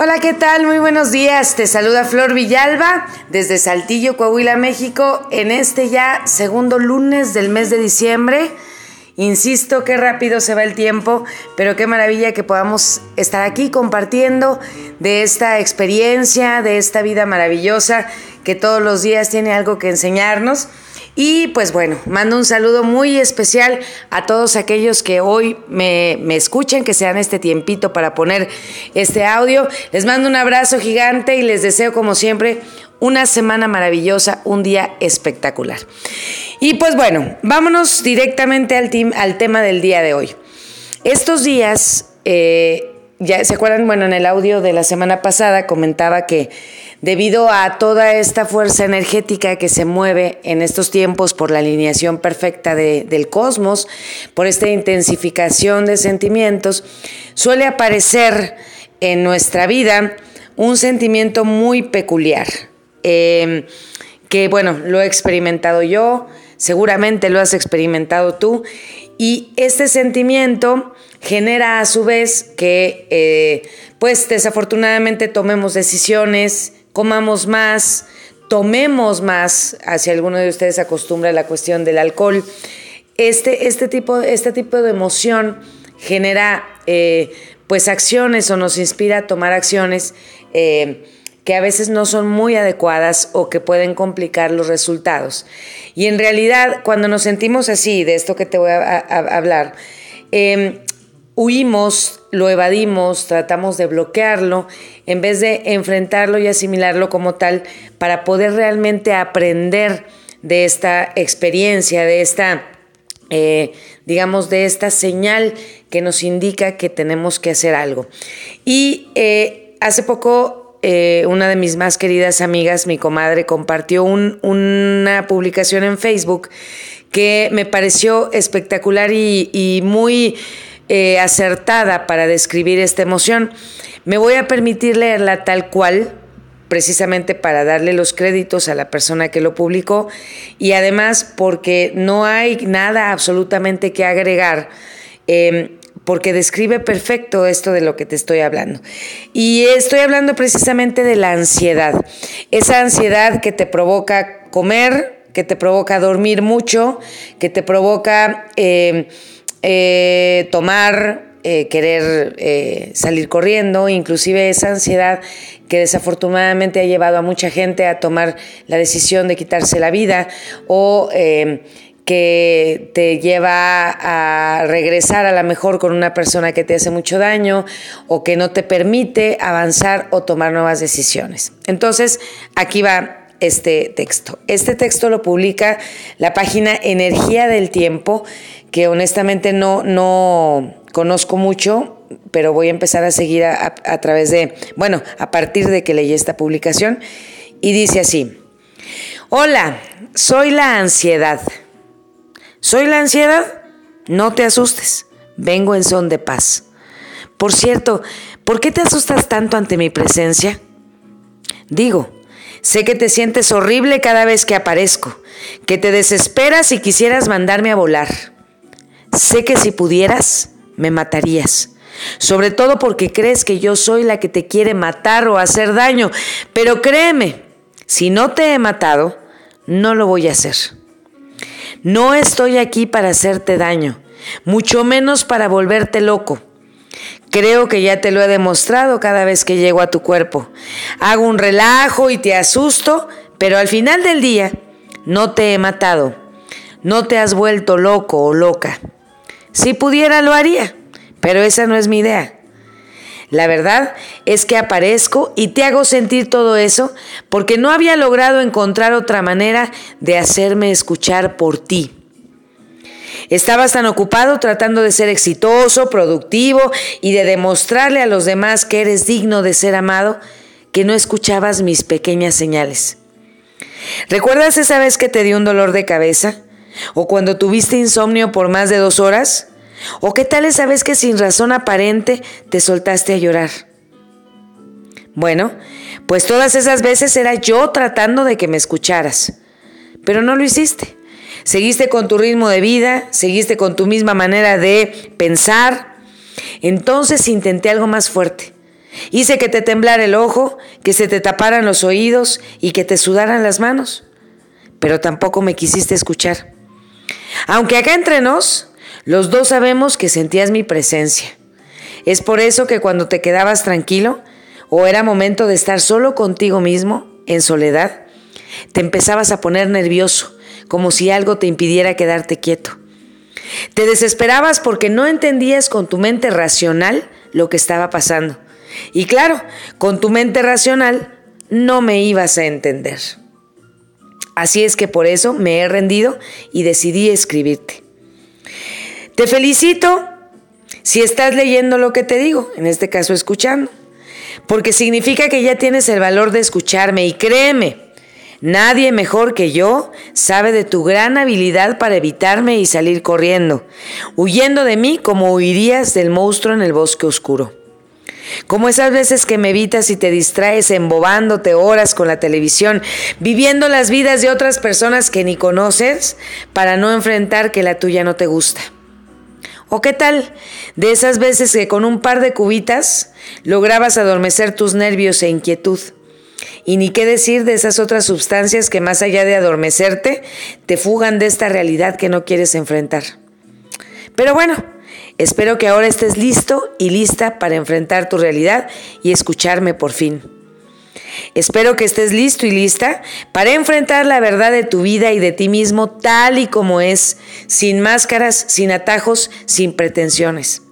Hola, ¿qué tal? Muy buenos días. Te saluda Flor Villalba desde Saltillo, Coahuila, México, en este ya segundo lunes del mes de diciembre. Insisto, qué rápido se va el tiempo, pero qué maravilla que podamos estar aquí compartiendo de esta experiencia, de esta vida maravillosa que todos los días tiene algo que enseñarnos. Y pues bueno, mando un saludo muy especial a todos aquellos que hoy me, me, escuchan, que se dan este tiempito para poner este audio. Les mando un abrazo gigante y les deseo como siempre una semana maravillosa, un día espectacular. Y pues bueno, vámonos directamente al, al tema del día de hoy. Estos días, eh, ya se acuerdan, bueno, en el audio de la semana pasada comentaba que debido a toda esta fuerza energética que se mueve en estos tiempos por la alineación perfecta del cosmos, por esta intensificación de sentimientos, suele aparecer en nuestra vida un sentimiento muy peculiar, em, que bueno, lo he experimentado yo, seguramente lo has experimentado tú, y este sentimiento genera a su vez que, eh, pues desafortunadamente tomemos decisiones, comamos más, tomemos más, si alguno de ustedes acostumbra la cuestión del alcohol. Este, este, tipo, este tipo de emoción genera eh, pues acciones o nos inspira a tomar acciones eh, que a veces no son muy adecuadas o que pueden complicar los resultados. Y en realidad, cuando nos sentimos así, de esto que te voy a, hablar, em, huimos, lo evadimos, tratamos de bloquearlo, en vez de enfrentarlo y asimilarlo como tal, para poder realmente aprender de esta experiencia, de esta, eh, digamos, de esta señal que nos indica que tenemos que hacer algo. Y eh, hace poco eh, una de mis más queridas amigas, mi comadre, compartió una publicación en Facebook que me pareció espectacular y muy eh, acertada para describir esta emoción. Me voy a permitir leerla tal cual, precisamente para darle los créditos a la persona que lo publicó y además porque no hay nada absolutamente que agregar. Em, porque describe perfecto esto de lo que te estoy hablando. Y estoy hablando precisamente de la ansiedad. Esa ansiedad que te provoca comer, que te provoca dormir mucho, que te provoca em, eh, tomar, eh, querer eh, salir corriendo, inclusive esa ansiedad que desafortunadamente ha llevado a mucha gente a tomar la decisión de quitarse la vida o que te lleva a regresar a la mejor con una persona que te hace mucho daño o que no te permite avanzar o tomar nuevas decisiones. Entonces, aquí va este texto. Este texto lo publica la página Energía del Tiempo que honestamente no, no conozco mucho, pero voy a empezar a seguir a, través de, bueno, a partir de que leí esta publicación. Y dice así, hola, soy la ansiedad. ¿Soy la ansiedad? No te asustes, vengo en son de paz. Por cierto, ¿por qué te asustas tanto ante mi presencia? Digo, sé que te sientes horrible cada vez que aparezco, que te desesperas y quisieras mandarme a volar. Sé que si pudieras, me matarías. Sobre todo porque crees que yo soy la que te quiere matar o hacer daño. Pero créeme, si no te he matado, no lo voy a hacer. No estoy aquí para hacerte daño, mucho menos para volverte loco. Creo que ya te lo he demostrado cada vez que llego a tu cuerpo. Hago un relajo y te asusto, pero al final del día no te he matado. No te has vuelto loco o loca. Si pudiera lo haría, pero esa no es mi idea. La verdad es que aparezco y te hago sentir todo eso porque no había logrado encontrar otra manera de hacerme escuchar por ti. Estabas tan ocupado tratando de ser exitoso, productivo y de demostrarle a los demás que eres digno de ser amado que no escuchabas mis pequeñas señales. ¿Recuerdas esa vez que te dio un dolor de cabeza? ¿O cuando tuviste insomnio por más de dos horas? ¿O qué tal esa vez que sin razón aparente te soltaste a llorar? Bueno, pues todas esas veces era yo tratando de que me escucharas, pero no lo hiciste. Seguiste con tu ritmo de vida, seguiste con tu misma manera de pensar. Entonces intenté algo más fuerte. Hice que te temblara el ojo, que se te taparan los oídos y que te sudaran las manos. Pero tampoco me quisiste escuchar. Aunque acá entre nos, los dos sabemos que sentías mi presencia. Es por eso que cuando te quedabas tranquilo o era momento de estar solo contigo mismo, en soledad, te empezabas a poner nervioso, como si algo te impidiera quedarte quieto. Te desesperabas porque no entendías con tu mente racional lo que estaba pasando. Y claro, con tu mente racional no me ibas a entender. Así es que por eso me he rendido y decidí escribirte. Te felicito si estás leyendo lo que te digo, en este caso escuchando, porque significa que ya tienes el valor de escucharme y créeme, Nadie mejor que yo sabe de tu gran habilidad para evitarme y salir corriendo, huyendo de mí como huirías del monstruo en el bosque oscuro. Como esas veces que me evitas y te distraes embobándote horas con la televisión, viviendo las vidas de otras personas que ni conoces para no enfrentar que la tuya no te gusta. ¿O qué tal de esas veces que con un par de cubitas lograbas adormecer tus nervios e inquietud? Y ni qué decir de esas otras sustancias que más allá de adormecerte, te fugan de esta realidad que no quieres enfrentar. Pero bueno, espero que ahora estés listo y lista para enfrentar tu realidad y escucharme por fin. Espero que estés listo y lista para enfrentar la verdad de tu vida y de ti mismo tal y como es, sin máscaras, sin atajos, sin pretensiones.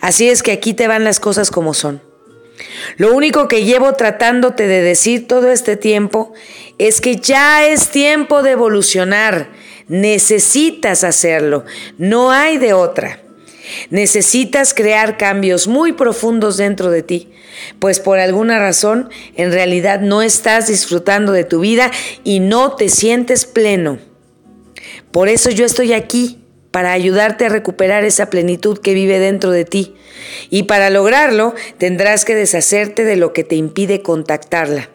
Así es que aquí te van las cosas como son. Lo único que llevo tratándote de decir todo este tiempo es que ya es tiempo de evolucionar. Necesitas hacerlo. No hay de otra. Necesitas crear cambios muy profundos dentro de ti, pues por alguna razón en realidad no estás disfrutando de tu vida y no te sientes pleno. Por eso yo estoy aquí para ayudarte a recuperar esa plenitud que vive dentro de ti. Y para lograrlo tendrás que deshacerte de lo que te impide contactarla.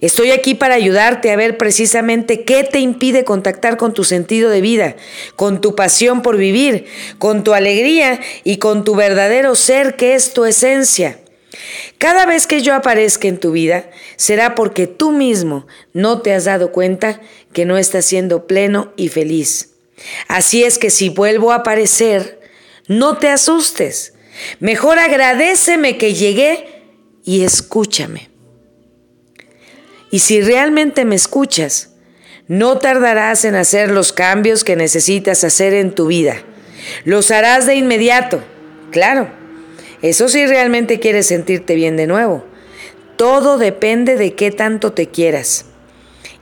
Estoy aquí para ayudarte a ver precisamente qué te impide contactar con tu sentido de vida, con tu pasión por vivir, con tu alegría y con tu verdadero ser que es tu esencia. Cada vez que yo aparezca en tu vida, será porque tú mismo no te has dado cuenta que no estás siendo pleno y feliz. Así es que si vuelvo a aparecer, no te asustes. Mejor agradeceme que llegué y escúchame. Y si realmente me escuchas, no tardarás en hacer los cambios que necesitas hacer en tu vida. Los harás de inmediato, claro. Eso si realmente quieres sentirte bien de nuevo. Todo depende de qué tanto te quieras.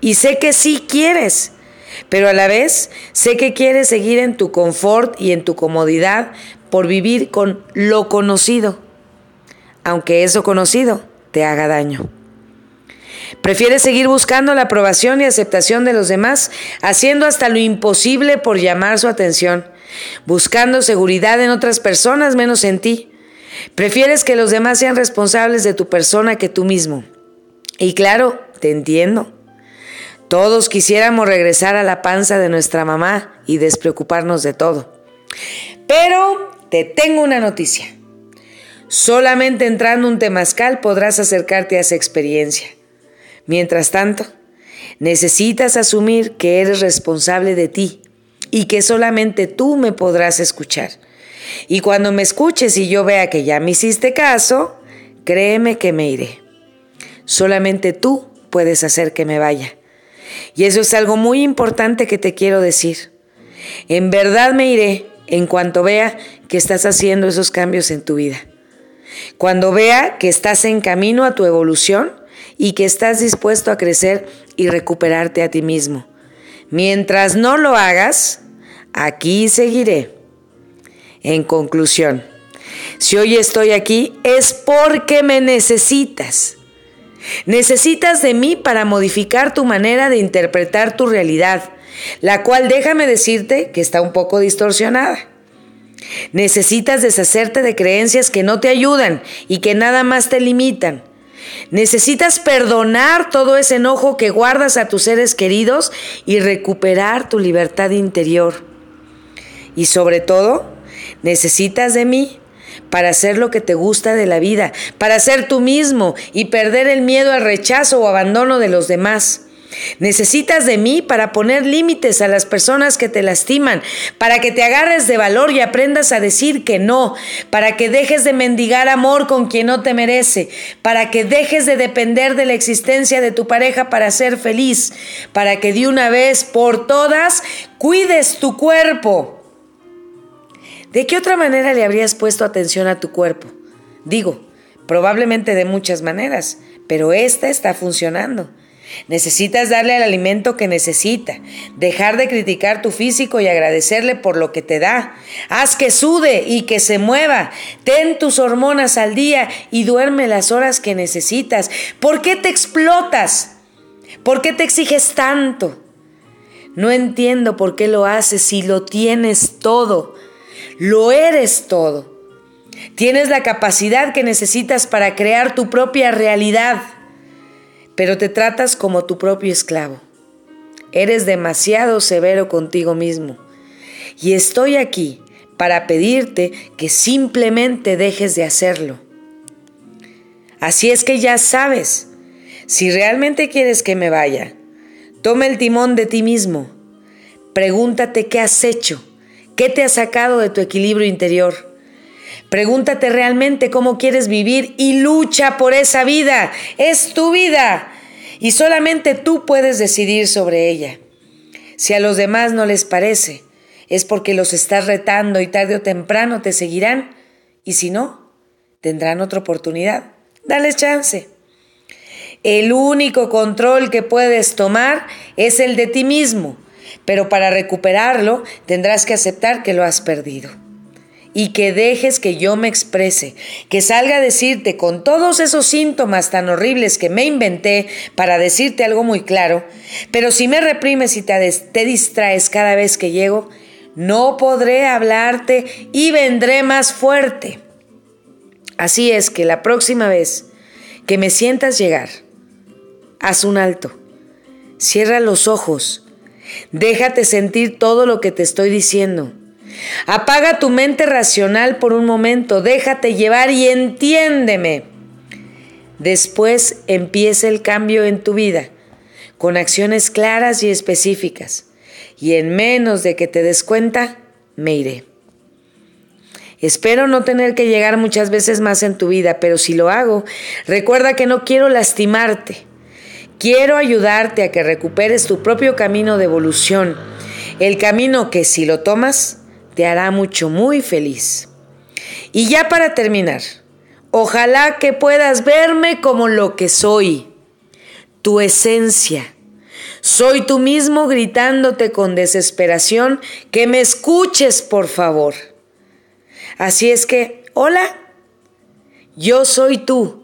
Y sé que sí quieres pero a la vez sé que quieres seguir en tu confort y en tu comodidad por vivir con lo conocido, aunque eso conocido te haga daño. Prefieres seguir buscando la aprobación y aceptación de los demás, haciendo hasta lo imposible por llamar su atención, buscando seguridad en otras personas menos en ti. Prefieres que los demás sean responsables de tu persona que tú mismo. Y claro, te entiendo. Todos quisiéramos regresar a la panza de nuestra mamá y despreocuparnos de todo. Pero te tengo una noticia. Solamente entrando un temazcal podrás acercarte a esa experiencia. Mientras tanto, necesitas asumir que eres responsable de ti y que solamente tú me podrás escuchar. Y cuando me escuches y yo vea que ya me hiciste caso, créeme que me iré. Solamente tú puedes hacer que me vaya. Y eso es algo muy importante que te quiero decir. En verdad me iré en cuanto vea que estás haciendo esos cambios en tu vida. Cuando vea que estás en camino a tu evolución y que estás dispuesto a crecer y recuperarte a ti mismo. Mientras no lo hagas, aquí seguiré. En conclusión, si hoy estoy aquí es porque me necesitas Necesitas de mí para modificar tu manera de interpretar tu realidad, la cual déjame decirte que está un poco distorsionada. Necesitas deshacerte de creencias que no te ayudan y que nada más te limitan. Necesitas perdonar todo ese enojo que guardas a tus seres queridos y recuperar tu libertad interior. Y sobre todo, necesitas de mí para hacer lo que te gusta de la vida, para ser tú mismo y perder el miedo al rechazo o abandono de los demás. Necesitas de mí para poner límites a las personas que te lastiman, para que te agarres de valor y aprendas a decir que no, para que dejes de mendigar amor con quien no te merece, para que dejes de depender de la existencia de tu pareja para ser feliz, para que de una vez por todas cuides tu cuerpo. ¿De qué otra manera le habrías puesto atención a tu cuerpo? Digo, probablemente de muchas maneras, pero esta está funcionando. Necesitas darle el alimento que necesita, dejar de criticar tu físico y agradecerle por lo que te da. Haz que sude y que se mueva. Ten tus hormonas al día y duerme las horas que necesitas. ¿Por qué te explotas? ¿Por qué te exiges tanto? No entiendo por qué lo haces si lo tienes todo. Lo eres todo. Tienes la capacidad que necesitas para crear tu propia realidad pero te tratas como tu propio esclavo. Eres demasiado severo contigo mismo. Y estoy aquí para pedirte que simplemente dejes de hacerlo. Así es que ya sabes, si realmente quieres que me vaya, toma el timón de ti mismo. Pregúntate qué has hecho, qué te ha sacado de tu equilibrio interior. Pregúntate realmente cómo quieres vivir y lucha por esa vida. Es tu vida y solamente tú puedes decidir sobre ella. Si a los demás no les parece, es porque los estás retando y tarde o temprano te seguirán y si no, tendrán otra oportunidad. Dales chance. El único control que puedes tomar es el de ti mismo, pero para recuperarlo tendrás que aceptar que lo has perdido y que dejes que yo me exprese, que salga a decirte con todos esos síntomas tan horribles que me inventé para decirte algo muy claro, pero si me reprimes y te, distraes cada vez que llego, no podré hablarte y vendré más fuerte. Así es que la próxima vez que me sientas llegar, haz un alto, cierra los ojos, déjate sentir todo lo que te estoy diciendo Apaga tu mente racional por un momento, déjate llevar y entiéndeme. Después empieza el cambio en tu vida, con acciones claras y específicas. Y en menos de que te des cuenta, me iré. Espero no tener que llegar muchas veces más en tu vida, pero si lo hago, recuerda que no quiero lastimarte. Quiero ayudarte a que recuperes tu propio camino de evolución, el camino que si lo tomas, te hará mucho, muy feliz. Y ya para terminar, ojalá que puedas verme como lo que soy, tu esencia. Soy tú mismo gritándote con desesperación que me escuches, por favor. Así es que, hola, yo soy tú,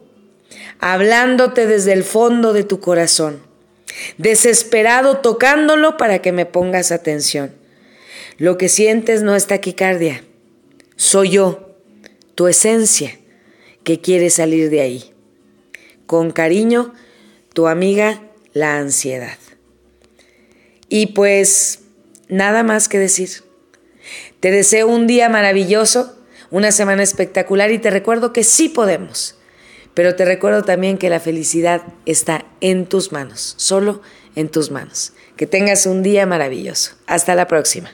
hablándote desde el fondo de tu corazón, desesperado tocándolo para que me pongas atención. Lo que sientes no es taquicardia, soy yo, tu esencia, que quiere salir de ahí. Con cariño, tu amiga, la ansiedad. Y pues, nada más que decir. Te deseo un día maravilloso, una semana espectacular y te recuerdo que sí podemos. Pero te recuerdo también que la felicidad está en tus manos, solo en tus manos. Que tengas un día maravilloso. Hasta la próxima.